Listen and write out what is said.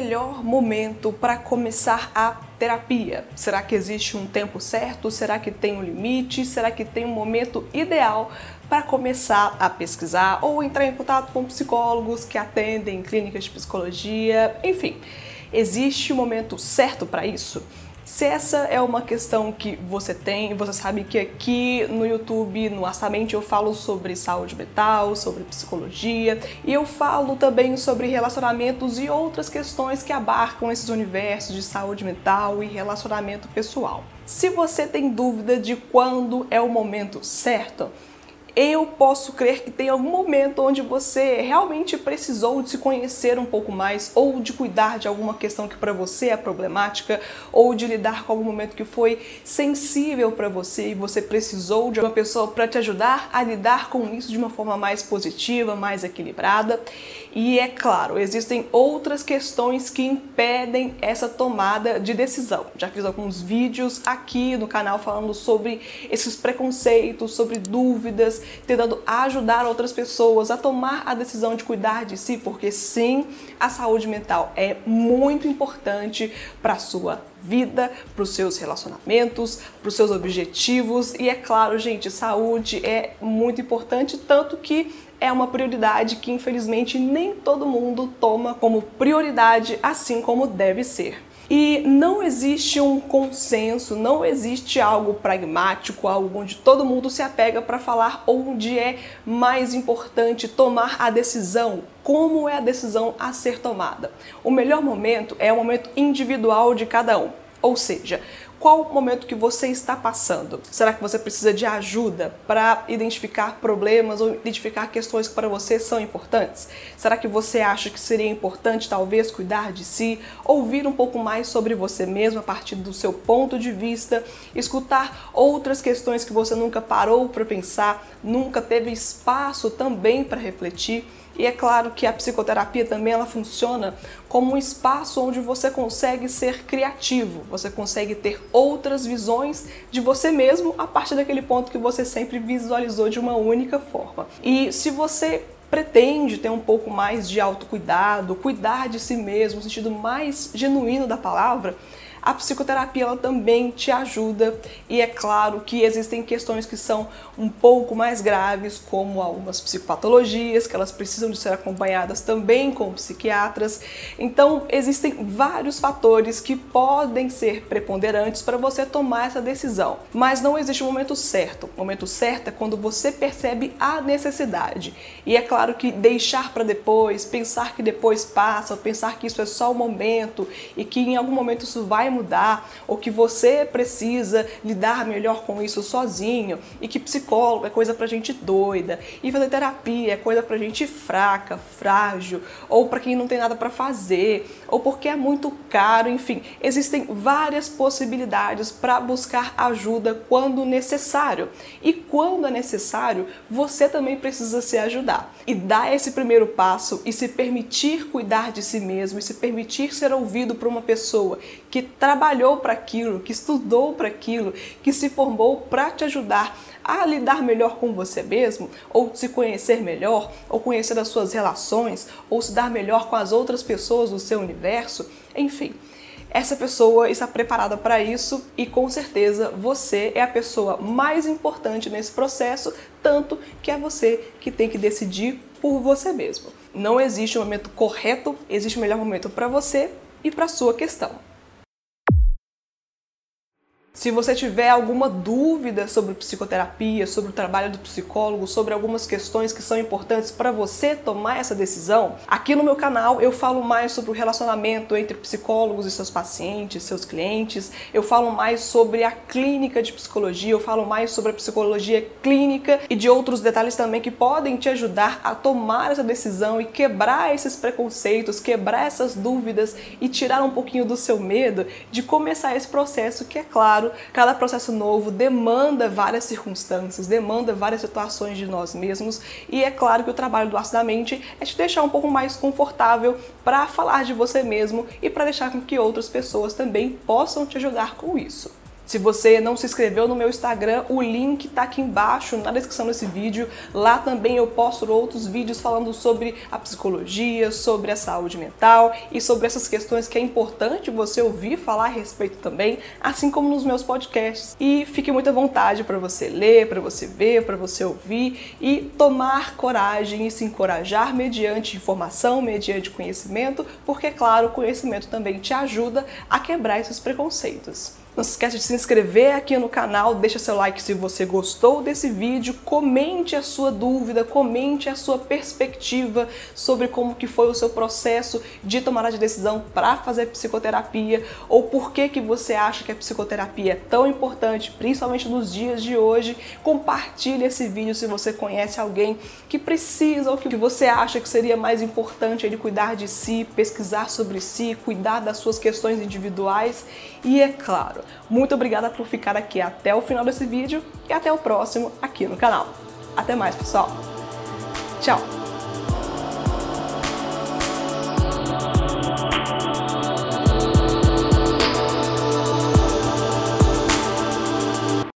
melhor momento para começar a terapia? Será que existe um tempo certo? Será que tem um limite? Será que tem um momento ideal para começar a pesquisar ou entrar em contato com psicólogos que atendem clínicas de psicologia? Enfim, existe um momento certo para isso? Se essa é uma questão que você tem, você sabe que aqui no YouTube, no Astamente, eu falo sobre saúde mental, sobre psicologia e eu falo também sobre relacionamentos e outras questões que abarcam esses universos de saúde mental e relacionamento pessoal. Se você tem dúvida de quando é o momento certo, eu posso crer que tem algum momento onde você realmente precisou de se conhecer um pouco mais, ou de cuidar de alguma questão que para você é problemática, ou de lidar com algum momento que foi sensível para você e você precisou de uma pessoa para te ajudar a lidar com isso de uma forma mais positiva, mais equilibrada. E é claro, existem outras questões que impedem essa tomada de decisão. Já fiz alguns vídeos aqui no canal falando sobre esses preconceitos, sobre dúvidas, tentando ajudar outras pessoas a tomar a decisão de cuidar de si, porque sim, a saúde mental é muito importante para a sua vida, para os seus relacionamentos, para os seus objetivos e é claro, gente, saúde é muito importante, tanto que é uma prioridade que infelizmente nem todo mundo toma como prioridade assim como deve ser. E não existe um consenso, não existe algo pragmático, algo onde todo mundo se apega para falar onde é mais importante tomar a decisão, como é a decisão a ser tomada. O melhor momento é o momento individual de cada um. Ou seja, qual o momento que você está passando? Será que você precisa de ajuda para identificar problemas ou identificar questões que para você são importantes? Será que você acha que seria importante talvez cuidar de si, ouvir um pouco mais sobre você mesmo a partir do seu ponto de vista, escutar outras questões que você nunca parou para pensar, nunca teve espaço também para refletir? E é claro que a psicoterapia também ela funciona como um espaço onde você consegue ser criativo, você consegue ter outras visões de você mesmo a partir daquele ponto que você sempre visualizou de uma única forma. E se você pretende ter um pouco mais de autocuidado, cuidar de si mesmo, no sentido mais genuíno da palavra, a psicoterapia ela também te ajuda e é claro que existem questões que são um pouco mais graves, como algumas psicopatologias, que elas precisam de ser acompanhadas também com psiquiatras. Então, existem vários fatores que podem ser preponderantes para você tomar essa decisão, mas não existe um momento certo. O momento certo é quando você percebe a necessidade. E é claro que deixar para depois, pensar que depois passa, pensar que isso é só o momento e que em algum momento isso vai mudar ou que você precisa lidar melhor com isso sozinho e que psicólogo é coisa pra gente doida e fazer terapia é coisa pra gente fraca, frágil ou para quem não tem nada para fazer ou porque é muito caro, enfim, existem várias possibilidades para buscar ajuda quando necessário. E quando é necessário, você também precisa se ajudar e dar esse primeiro passo e se permitir cuidar de si mesmo e se permitir ser ouvido por uma pessoa que trabalhou para aquilo, que estudou para aquilo, que se formou para te ajudar a lidar melhor com você mesmo, ou se conhecer melhor, ou conhecer as suas relações, ou se dar melhor com as outras pessoas do seu universo, enfim. Essa pessoa está preparada para isso e com certeza você é a pessoa mais importante nesse processo, tanto que é você que tem que decidir por você mesmo. Não existe um momento correto, existe o um melhor momento para você e para sua questão. Se você tiver alguma dúvida sobre psicoterapia, sobre o trabalho do psicólogo, sobre algumas questões que são importantes para você tomar essa decisão, aqui no meu canal eu falo mais sobre o relacionamento entre psicólogos e seus pacientes, seus clientes. Eu falo mais sobre a clínica de psicologia, eu falo mais sobre a psicologia clínica e de outros detalhes também que podem te ajudar a tomar essa decisão e quebrar esses preconceitos, quebrar essas dúvidas e tirar um pouquinho do seu medo de começar esse processo que é claro claro, cada processo novo demanda várias circunstâncias, demanda várias situações de nós mesmos, e é claro que o trabalho do Aço da Mente é te deixar um pouco mais confortável para falar de você mesmo e para deixar com que outras pessoas também possam te ajudar com isso. Se você não se inscreveu no meu Instagram, o link está aqui embaixo na descrição desse vídeo. Lá também eu posto outros vídeos falando sobre a psicologia, sobre a saúde mental e sobre essas questões que é importante você ouvir falar a respeito também, assim como nos meus podcasts. E fique muito à vontade para você ler, para você ver, para você ouvir e tomar coragem e se encorajar mediante informação, mediante conhecimento, porque claro, o conhecimento também te ajuda a quebrar esses preconceitos. Não se esqueça de se inscrever aqui no canal, deixa seu like se você gostou desse vídeo, comente a sua dúvida, comente a sua perspectiva sobre como que foi o seu processo de tomada de decisão para fazer psicoterapia ou por que que você acha que a psicoterapia é tão importante, principalmente nos dias de hoje. Compartilhe esse vídeo se você conhece alguém que precisa ou que você acha que seria mais importante ele cuidar de si, pesquisar sobre si, cuidar das suas questões individuais e é claro, muito obrigada por ficar aqui até o final desse vídeo e até o próximo aqui no canal. Até mais, pessoal. Tchau!